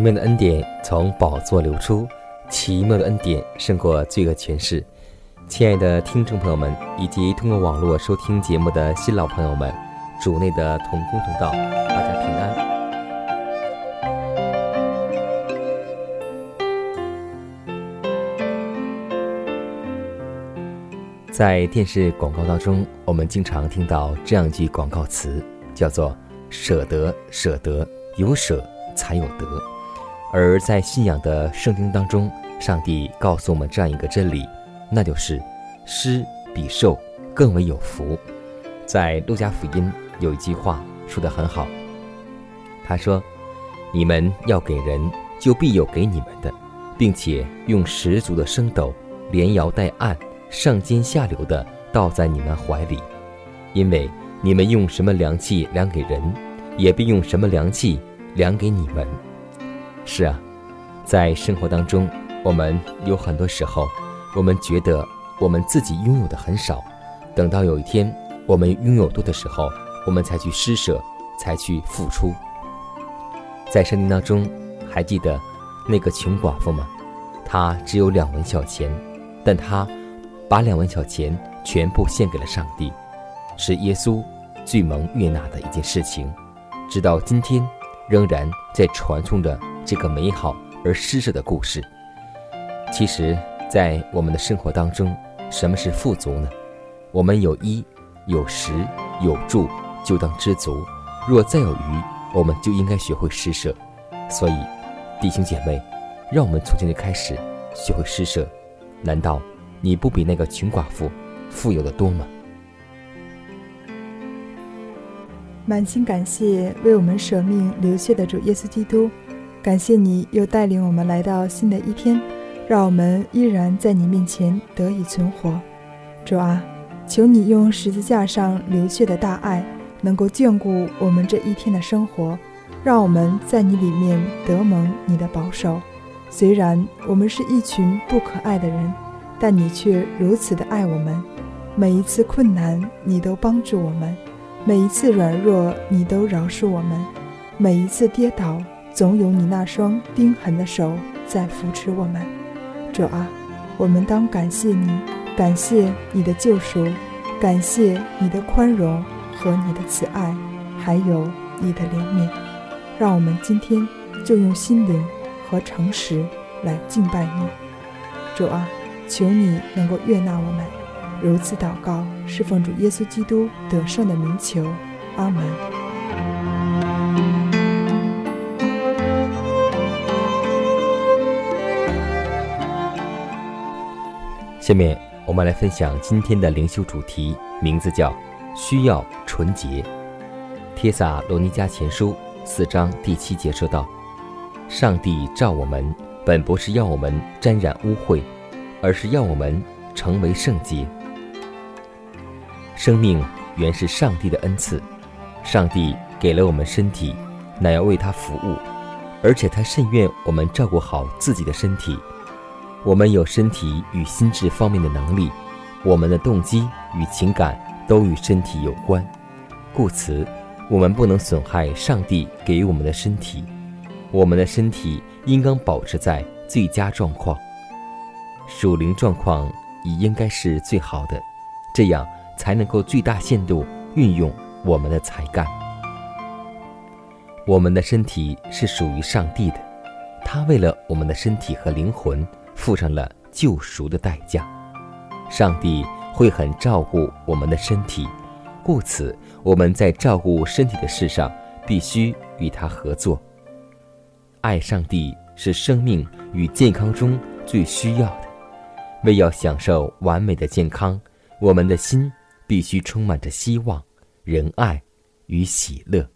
奇妙的恩典从宝座流出，奇妙的恩典胜过罪恶权势。亲爱的听众朋友们，以及通过网络收听节目的新老朋友们，主内的同工同道，大家平安。在电视广告当中，我们经常听到这样一句广告词，叫做“舍得，舍得，有舍才有得”。而在信仰的圣经当中，上帝告诉我们这样一个真理，那就是施比受更为有福。在路加福音有一句话说得很好，他说：“你们要给人，就必有给你们的，并且用十足的升斗，连摇带按，上尖下流的倒在你们怀里，因为你们用什么量器量给人，也必用什么量器量给你们。”是啊，在生活当中，我们有很多时候，我们觉得我们自己拥有的很少，等到有一天我们拥有多的时候，我们才去施舍，才去付出。在圣经当中，还记得那个穷寡妇吗？她只有两文小钱，但她把两文小钱全部献给了上帝，是耶稣最蒙悦纳的一件事情，直到今天仍然在传颂着。这个美好而施舍的故事，其实，在我们的生活当中，什么是富足呢？我们有衣、有食、有住，就当知足；若再有余，我们就应该学会施舍。所以，弟兄姐妹，让我们从今天开始学会施舍。难道你不比那个穷寡妇富有的多吗？满心感谢为我们舍命流血的主耶稣基督。感谢你又带领我们来到新的一天，让我们依然在你面前得以存活。主啊，求你用十字架上流血的大爱，能够眷顾我们这一天的生活，让我们在你里面得蒙你的保守。虽然我们是一群不可爱的人，但你却如此的爱我们。每一次困难，你都帮助我们；每一次软弱，你都饶恕我们；每一次跌倒。总有你那双冰痕的手在扶持我们，主啊，我们当感谢你，感谢你的救赎，感谢你的宽容和你的慈爱，还有你的怜悯。让我们今天就用心灵和诚实来敬拜你，主啊，求你能够悦纳我们。如此祷告，是奉主耶稣基督得胜的名求，阿门。下面我们来分享今天的灵修主题，名字叫“需要纯洁”。帖撒罗尼迦前书四章第七节说道：“上帝召我们，本不是要我们沾染污秽，而是要我们成为圣洁。生命原是上帝的恩赐，上帝给了我们身体，乃要为他服务，而且他甚愿我们照顾好自己的身体。”我们有身体与心智方面的能力，我们的动机与情感都与身体有关，故此，我们不能损害上帝给予我们的身体，我们的身体应当保持在最佳状况，属灵状况也应该是最好的，这样才能够最大限度运用我们的才干。我们的身体是属于上帝的，他为了我们的身体和灵魂付上了救赎的代价。上帝会很照顾我们的身体，故此我们在照顾身体的事上必须与他合作。爱上帝是生命与健康中最需要的。为要享受完美的健康，我们的心必须充满着希望、仁爱与喜乐。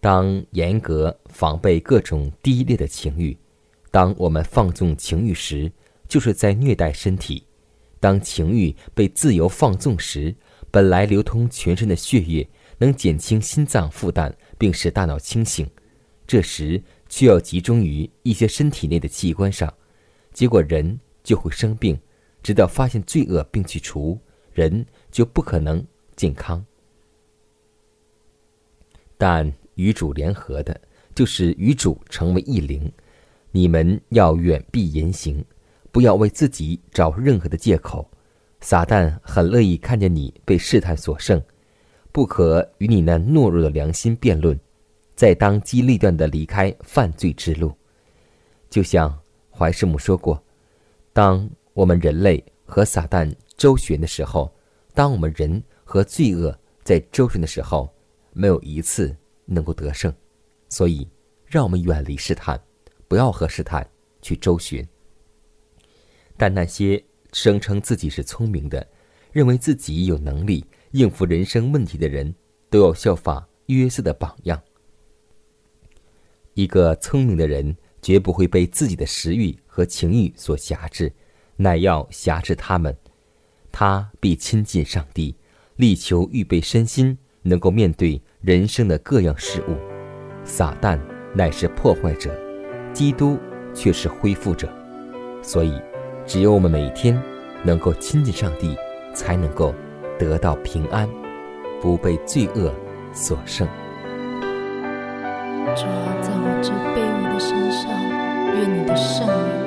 当严格防备各种低劣的情欲，当我们放纵情欲时，就是在虐待身体；当情欲被自由放纵时，本来流通全身的血液能减轻心脏负担，并使大脑清醒，这时却要集中于一些身体内的器官上，结果人就会生病。直到发现罪恶并去除，人就不可能健康。但。与主联合的，就是与主成为一灵。你们要远避言行，不要为自己找任何的借口。撒旦很乐意看见你被试探所胜，不可与你那懦弱的良心辩论，在当机立断的离开犯罪之路。就像怀师母说过：“当我们人类和撒旦周旋的时候，当我们人和罪恶在周旋的时候，没有一次。”能够得胜，所以让我们远离试探，不要和试探去周旋。但那些声称自己是聪明的，认为自己有能力应付人生问题的人，都要效法约瑟的榜样。一个聪明的人绝不会被自己的食欲和情欲所辖制，乃要辖制他们。他必亲近上帝，力求预备身心，能够面对。人生的各样事物，撒旦乃是破坏者，基督却是恢复者。所以，只有我们每天能够亲近上帝，才能够得到平安，不被罪恶所胜。主啊，在我这卑微的身上，愿你的圣灵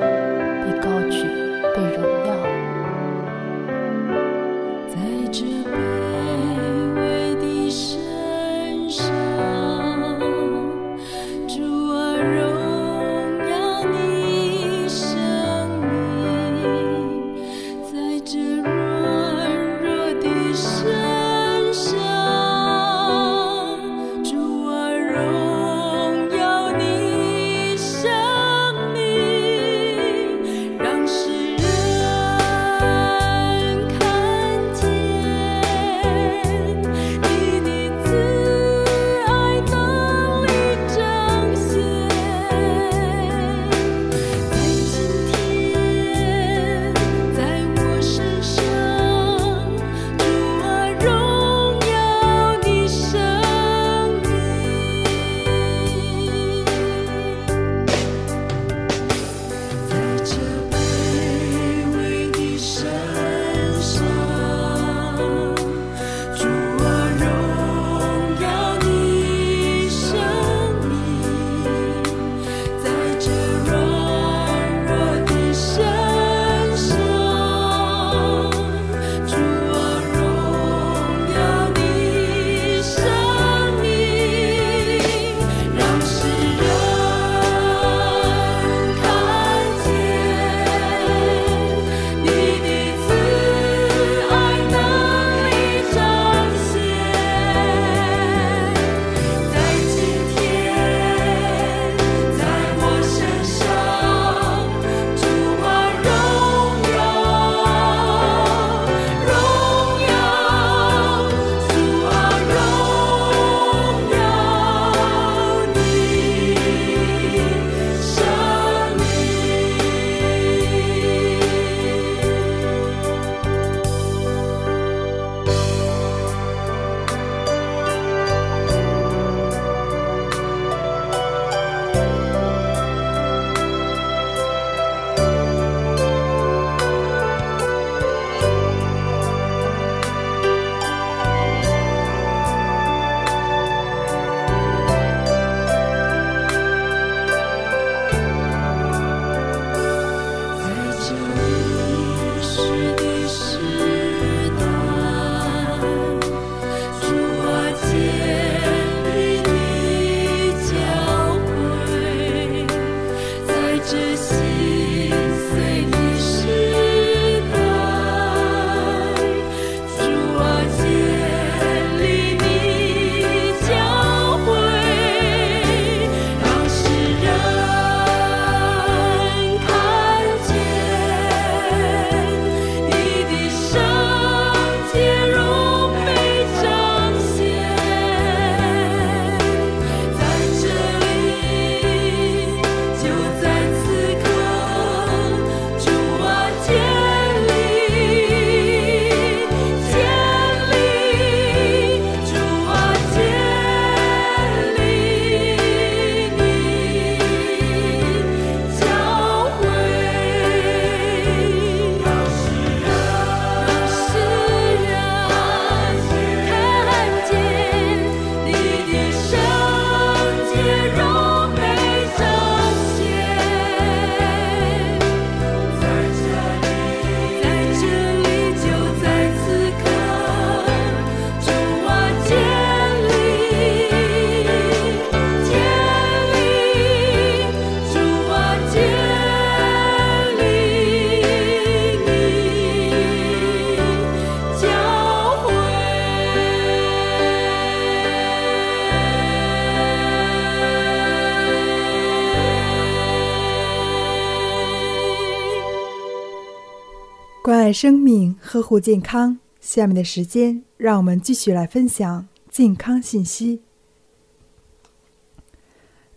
生命，呵护健康。下面的时间，让我们继续来分享健康信息。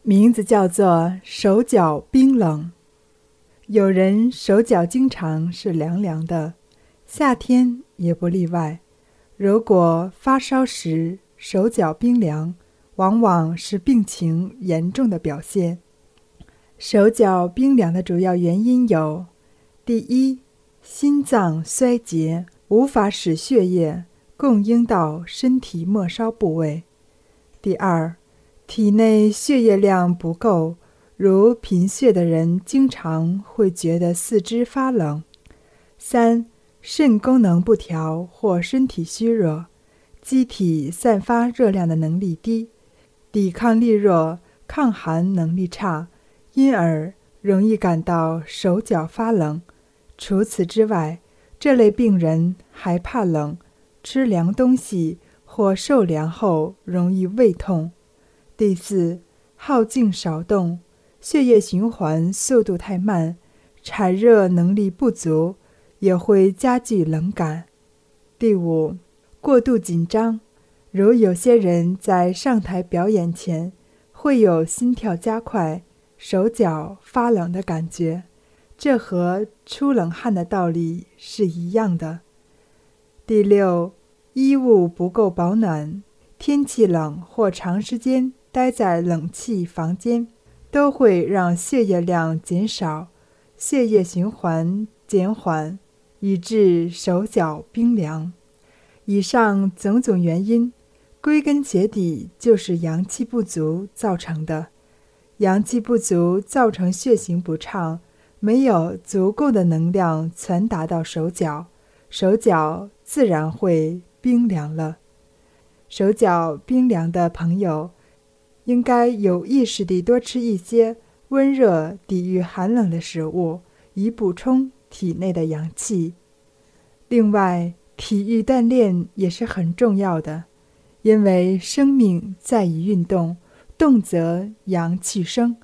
名字叫做手脚冰冷。有人手脚经常是凉凉的，夏天也不例外。如果发烧时手脚冰凉，往往是病情严重的表现。手脚冰凉的主要原因有：第一，心脏衰竭，无法使血液供应到身体末梢部位；第二，体内血液量不够。如贫血的人经常会觉得四肢发冷。三、肾功能不调或身体虚弱，机体散发热量的能力低，抵抗力弱，抗寒能力差，因而容易感到手脚发冷。除此之外，这类病人还怕冷，吃凉东西或受凉后容易胃痛。第四，好静少动。血液循环速度太慢，产热能力不足，也会加剧冷感。第五，过度紧张，如有些人在上台表演前会有心跳加快、手脚发冷的感觉，这和出冷汗的道理是一样的。第六，衣物不够保暖，天气冷或长时间待在冷气房间。都会让血液量减少，血液循环减缓，以致手脚冰凉。以上种种原因，归根结底就是阳气不足造成的。阳气不足造成血行不畅，没有足够的能量传达到手脚，手脚自然会冰凉了。手脚冰凉的朋友。应该有意识地多吃一些温热、抵御寒冷的食物，以补充体内的阳气。另外，体育锻炼也是很重要的，因为生命在于运动，动则阳气生。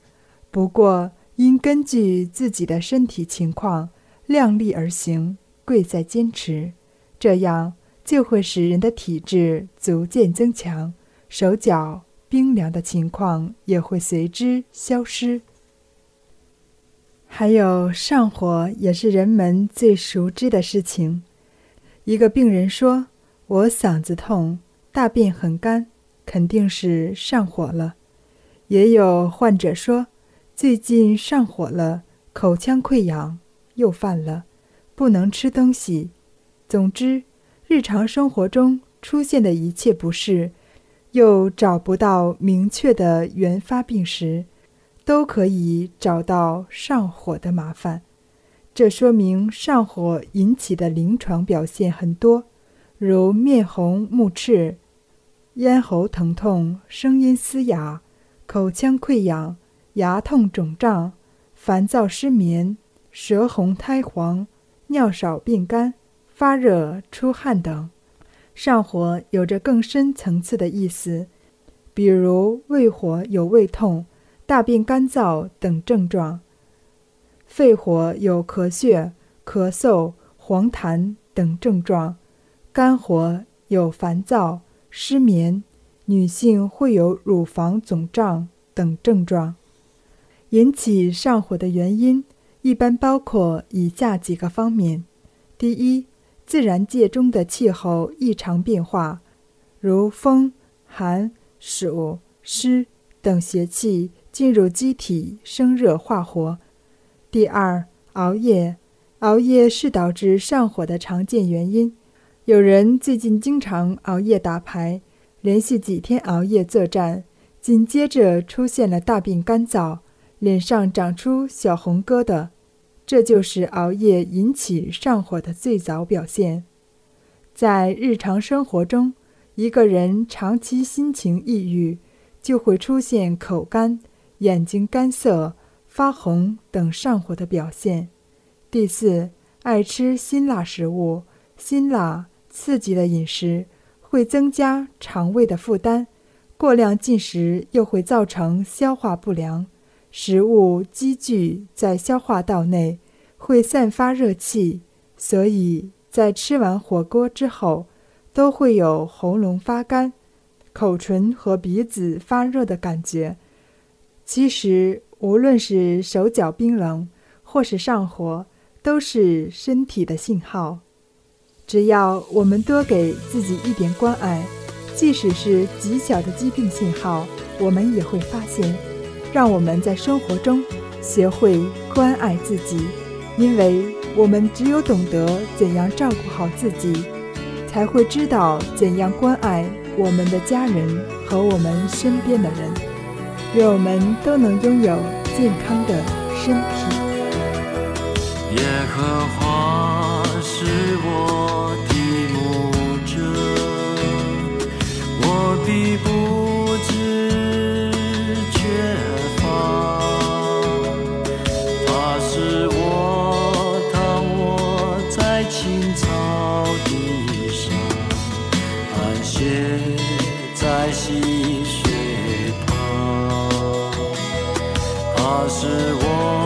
不过，应根据自己的身体情况量力而行，贵在坚持，这样就会使人的体质逐渐增强，手脚。冰凉的情况也会随之消失。还有上火也是人们最熟知的事情。一个病人说：“我嗓子痛，大便很干，肯定是上火了。”也有患者说：“最近上火了，口腔溃疡又犯了，不能吃东西。”总之，日常生活中出现的一切不适。又找不到明确的原发病时，都可以找到上火的麻烦。这说明上火引起的临床表现很多，如面红目赤、咽喉疼痛、声音嘶哑、口腔溃疡、牙痛肿胀、烦躁失眠、舌红苔黄、尿少便干、发热出汗等。上火有着更深层次的意思，比如胃火有胃痛、大便干燥等症状；肺火有咳血、咳嗽、黄痰等症状；肝火有烦躁、失眠；女性会有乳房肿胀等症状。引起上火的原因一般包括以下几个方面：第一，自然界中的气候异常变化，如风、寒、暑、湿等邪气进入机体生热化火。第二，熬夜，熬夜是导致上火的常见原因。有人最近经常熬夜打牌，连续几天熬夜作战，紧接着出现了大便干燥，脸上长出小红疙瘩。这就是熬夜引起上火的最早表现。在日常生活中，一个人长期心情抑郁，就会出现口干、眼睛干涩、发红等上火的表现。第四，爱吃辛辣食物，辛辣刺激的饮食会增加肠胃的负担，过量进食又会造成消化不良。食物积聚在消化道内，会散发热气，所以在吃完火锅之后，都会有喉咙发干、口唇和鼻子发热的感觉。其实，无论是手脚冰冷，或是上火，都是身体的信号。只要我们多给自己一点关爱，即使是极小的疾病信号，我们也会发现。让我们在生活中学会关爱自己，因为我们只有懂得怎样照顾好自己，才会知道怎样关爱我们的家人和我们身边的人。愿我们都能拥有健康的身体。耶和华是我的牧者，我必不那是我。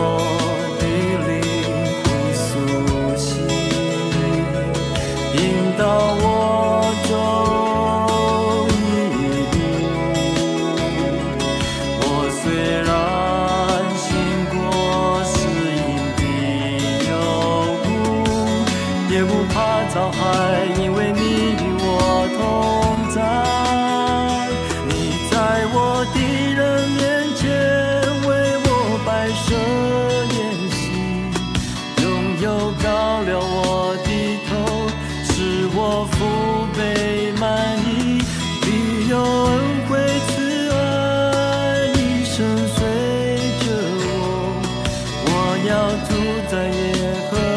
要住在耶和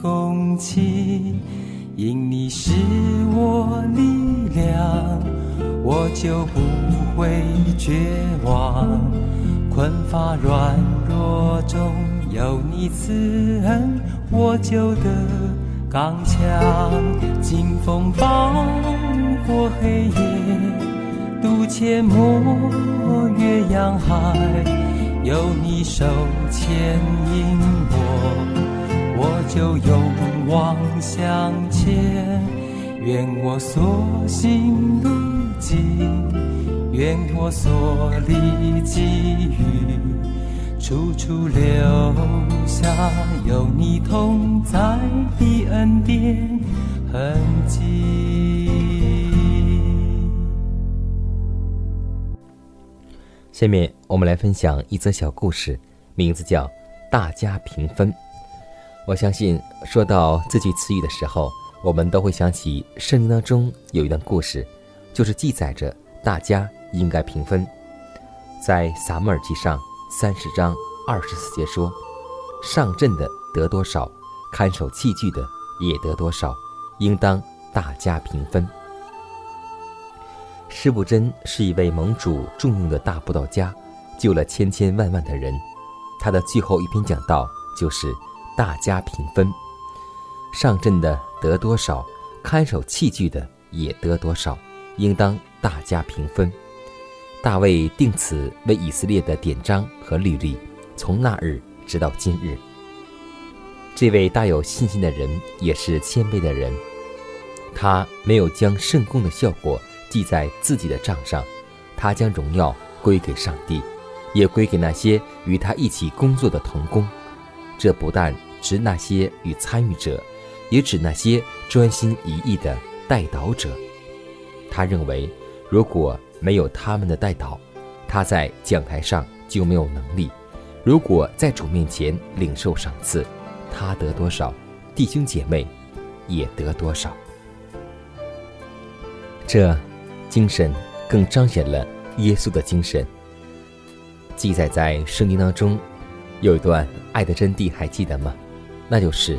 共情。因你是我力量，我就不会绝望。困乏软弱中有你慈恩，我就得。刚强，劲风暴过黑夜，渡阡陌越洋海，有你手牵引，我就勇往向前。愿我所行路径，愿我所立给予。处处留下有你同在的恩典痕迹。下面我们来分享一则小故事，名字叫《大家平分》。我相信说到这句词语的时候，我们都会想起圣经当中有一段故事，就是记载着大家应该平分。在撒母耳记上。三十章二十四节说：“上阵的得多少，看守器具的也得多少，应当大家平分。”施布真是一位盟主重用的大布道家，救了千千万万的人。他的最后一篇讲道就是“大家平分”，上阵的得多少，看守器具的也得多少，应当大家平分。大卫定此为以色列的典章和律例，从那日直到今日。这位大有信心的人也是谦卑的人，他没有将圣功的效果记在自己的账上，他将荣耀归给上帝，也归给那些与他一起工作的童工。这不但指那些与参与者，也指那些专心一意的代祷者。他认为，如果没有他们的带导，他在讲台上就没有能力。如果在主面前领受赏赐，他得多少，弟兄姐妹也得多少。这精神更彰显了耶稣的精神。记载在圣经当中，有一段爱的真谛，还记得吗？那就是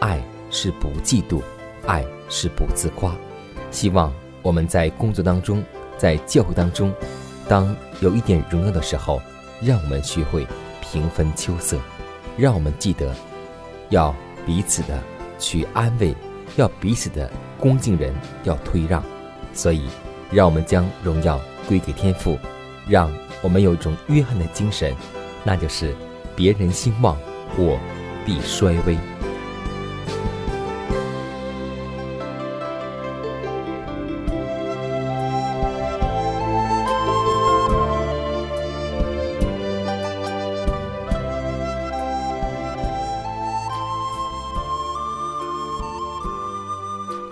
爱是不嫉妒，爱是不自夸。希望我们在工作当中。在教会当中，当有一点荣耀的时候，让我们学会平分秋色，让我们记得要彼此的去安慰，要彼此的恭敬人，要退让。所以，让我们将荣耀归给天父，让我们有一种约翰的精神，那就是别人兴旺，我必衰微。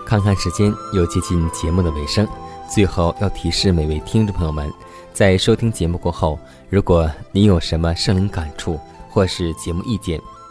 看看时间，又接近节目的尾声。最后要提示每位听众朋友们，在收听节目过后，如果您有什么生灵感触或是节目意见，